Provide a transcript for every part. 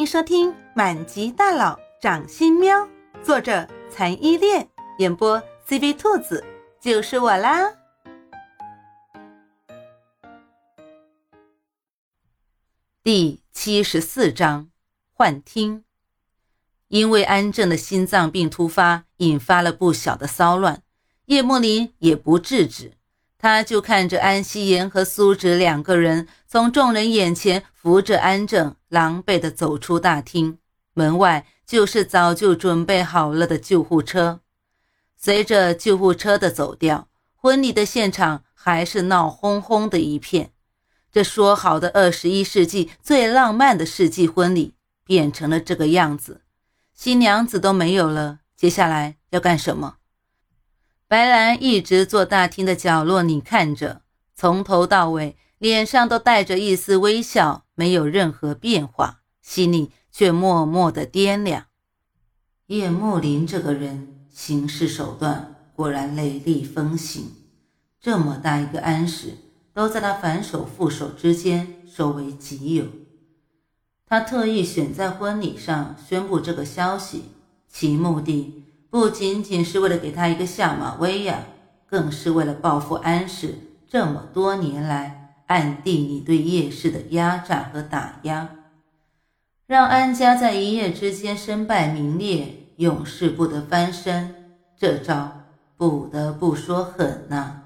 迎收听《满级大佬掌心喵》，作者残依恋，演播 CV 兔子，就是我啦。第七十四章幻听。因为安正的心脏病突发，引发了不小的骚乱，叶莫林也不制止。他就看着安希言和苏芷两个人从众人眼前扶着安正，狼狈地走出大厅。门外就是早就准备好了的救护车。随着救护车的走掉，婚礼的现场还是闹哄哄的一片。这说好的二十一世纪最浪漫的世纪婚礼，变成了这个样子。新娘子都没有了，接下来要干什么？白兰一直坐大厅的角落里看着，从头到尾脸上都带着一丝微笑，没有任何变化，心里却默默的掂量：叶慕林这个人行事手段果然雷厉风行，这么大一个安史都在他反手覆手之间收为己有。他特意选在婚礼上宣布这个消息，其目的。不仅仅是为了给他一个下马威呀，更是为了报复安氏这么多年来暗地里对叶氏的压榨和打压，让安家在一夜之间身败名裂，永世不得翻身。这招不得不说狠呐！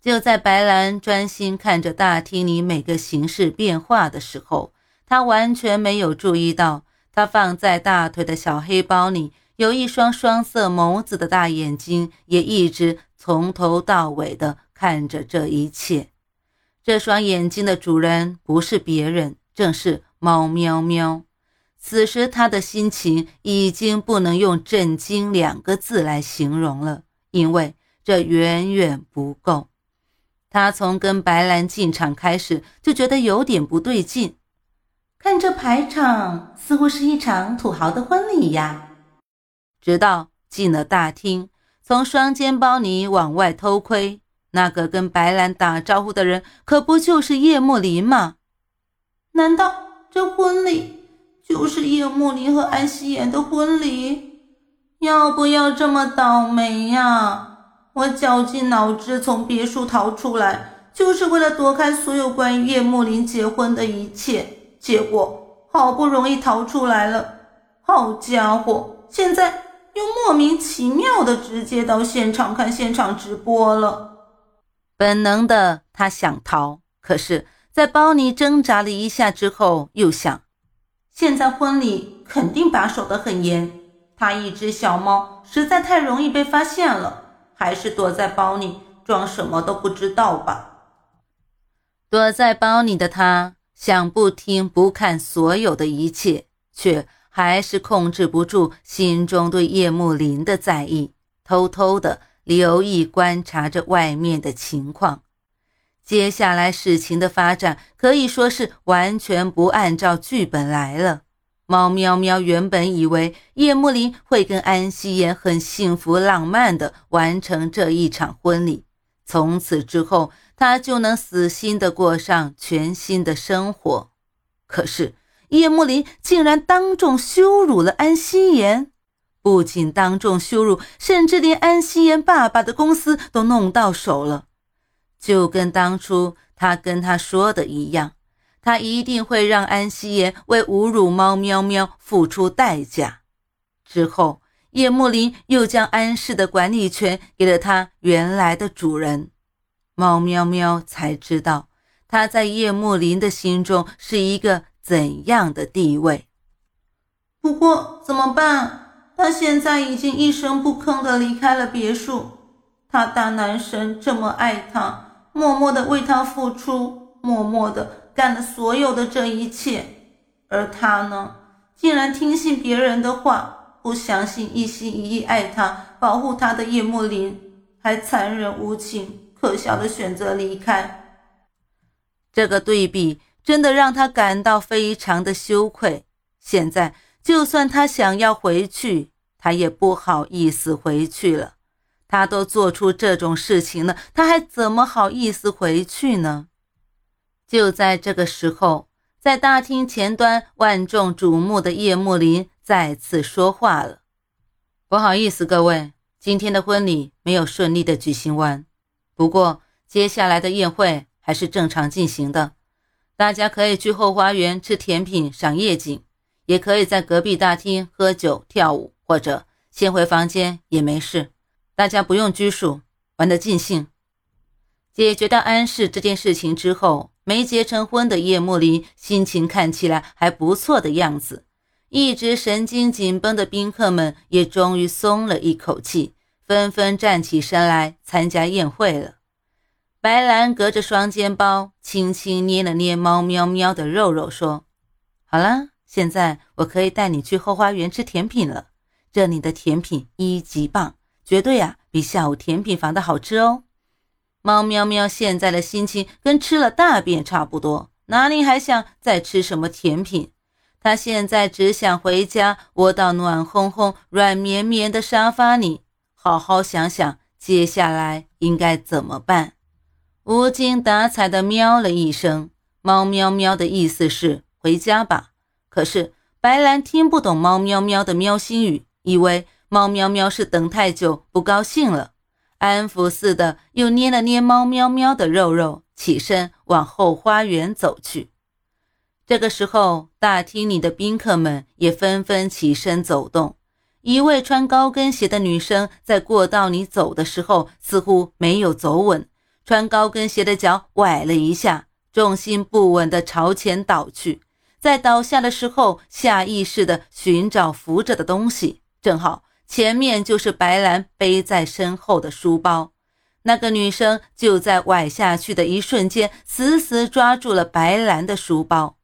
就在白兰专心看着大厅里每个形势变化的时候，他完全没有注意到，他放在大腿的小黑包里。有一双双色眸子的大眼睛，也一直从头到尾的看着这一切。这双眼睛的主人不是别人，正是猫喵喵。此时他的心情已经不能用震惊两个字来形容了，因为这远远不够。他从跟白兰进场开始就觉得有点不对劲，看这排场，似乎是一场土豪的婚礼呀。直到进了大厅，从双肩包里往外偷窥，那个跟白兰打招呼的人，可不就是叶慕林吗？难道这婚礼就是叶慕林和安希言的婚礼？要不要这么倒霉呀？我绞尽脑汁从别墅逃出来，就是为了躲开所有关于叶慕林结婚的一切，结果好不容易逃出来了，好家伙，现在。又莫名其妙的直接到现场看现场直播了。本能的他想逃，可是，在包里挣扎了一下之后，又想，现在婚礼肯定把守得很严，他一只小猫实在太容易被发现了，还是躲在包里装什么都不知道吧。躲在包里的他想不听不看所有的一切，却。还是控制不住心中对叶慕林的在意，偷偷的留意观察着外面的情况。接下来事情的发展可以说是完全不按照剧本来了。猫喵喵原本以为叶慕林会跟安希言很幸福浪漫的完成这一场婚礼，从此之后他就能死心的过上全新的生活。可是。叶慕林竟然当众羞辱了安希言，不仅当众羞辱，甚至连安希言爸爸的公司都弄到手了。就跟当初他跟他说的一样，他一定会让安希言为侮辱猫喵喵付出代价。之后，叶慕林又将安氏的管理权给了他原来的主人，猫喵喵才知道他在叶慕林的心中是一个。怎样的地位？不过怎么办？他现在已经一声不吭的离开了别墅。他大男神这么爱他，默默的为他付出，默默的干了所有的这一切。而他呢，竟然听信别人的话，不相信一心一意爱他、保护他的叶慕林，还残忍无情、可笑的选择离开。这个对比。真的让他感到非常的羞愧。现在，就算他想要回去，他也不好意思回去了。他都做出这种事情了，他还怎么好意思回去呢？就在这个时候，在大厅前端万众瞩目的叶幕林再次说话了：“不好意思，各位，今天的婚礼没有顺利的举行完。不过接下来的宴会还是正常进行的，大家可以去后花园吃甜品、赏夜景，也可以在隔壁大厅喝酒、跳舞，或者先回房间也没事。大家不用拘束，玩得尽兴。”解决掉安氏这件事情之后，没结成婚的叶幕林心情看起来还不错的样子。一直神经紧绷的宾客们也终于松了一口气，纷纷站起身来参加宴会了。白兰隔着双肩包，轻轻捏了捏猫喵喵的肉肉，说：“好了，现在我可以带你去后花园吃甜品了。这里的甜品一级棒，绝对啊，比下午甜品房的好吃哦。”猫喵喵现在的心情跟吃了大便差不多，哪里还想再吃什么甜品？他现在只想回家，窝到暖烘烘、软绵绵的沙发里，好好想想接下来应该怎么办。无精打采的喵了一声，猫喵喵的意思是回家吧。可是白兰听不懂猫喵喵的喵心语，以为猫喵喵是等太久不高兴了。安抚似的，又捏了捏猫喵喵的肉肉，起身往后花园走去。这个时候，大厅里的宾客们也纷纷起身走动。一位穿高跟鞋的女生在过道里走的时候，似乎没有走稳，穿高跟鞋的脚崴了一下，重心不稳地朝前倒去。在倒下的时候，下意识地寻找扶着的东西，正好。前面就是白兰背在身后的书包，那个女生就在崴下去的一瞬间，死死抓住了白兰的书包。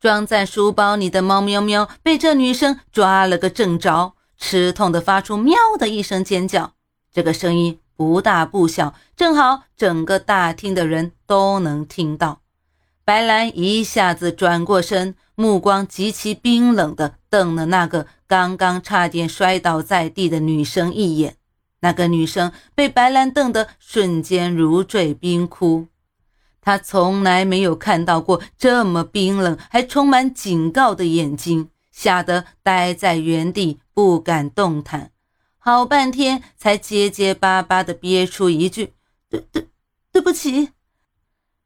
装在书包里的猫喵喵被这女生抓了个正着，吃痛的发出喵的一声尖叫。这个声音不大不小，正好整个大厅的人都能听到。白兰一下子转过身，目光极其冰冷地瞪了那个。刚刚差点摔倒在地的女生一眼，那个女生被白兰瞪得瞬间如坠冰窟。她从来没有看到过这么冰冷还充满警告的眼睛，吓得呆在原地不敢动弹，好半天才结结巴巴地憋出一句：“对对，对不起。”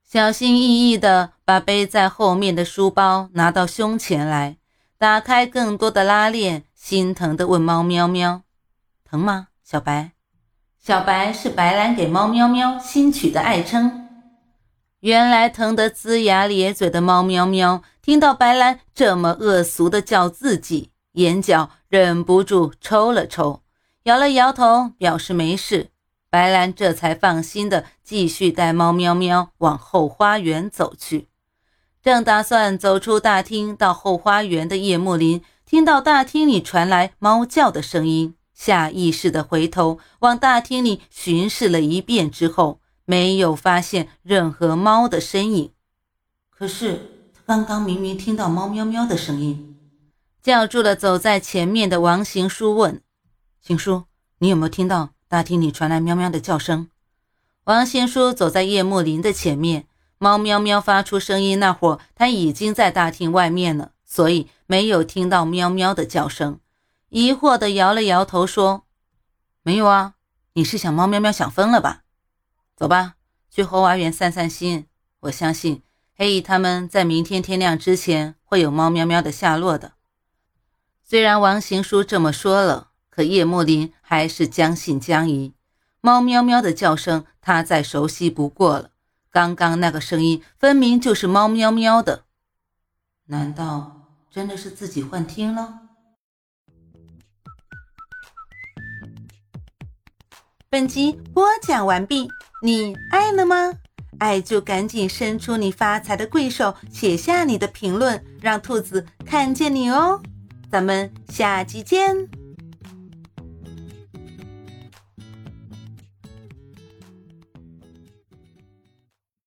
小心翼翼地把背在后面的书包拿到胸前来。打开更多的拉链，心疼地问猫喵喵：“疼吗，小白？”小白是白兰给猫喵喵新取的爱称。原来疼得龇牙咧嘴的猫喵喵，听到白兰这么恶俗的叫自己，眼角忍不住抽了抽，摇了摇头，表示没事。白兰这才放心的继续带猫喵喵往后花园走去。正打算走出大厅到后花园的叶幕林，听到大厅里传来猫叫的声音，下意识的回头往大厅里巡视了一遍之后，没有发现任何猫的身影。可是他刚刚明明听到猫喵喵的声音，叫住了走在前面的王行书问：“行书，你有没有听到大厅里传来喵喵的叫声？”王行书走在叶幕林的前面。猫喵喵发出声音那会儿，他已经在大厅外面了，所以没有听到喵喵的叫声。疑惑地摇了摇头，说：“没有啊，你是想猫喵喵想疯了吧？走吧，去后花园散散心。我相信黑蚁他们在明天天亮之前会有猫喵喵的下落的。”虽然王行书这么说了，可叶幕林还是将信将疑。猫喵喵的叫声，他再熟悉不过了。刚刚那个声音分明就是猫喵喵的，难道真的是自己幻听了？本集播讲完毕，你爱了吗？爱就赶紧伸出你发财的贵手，写下你的评论，让兔子看见你哦！咱们下集见。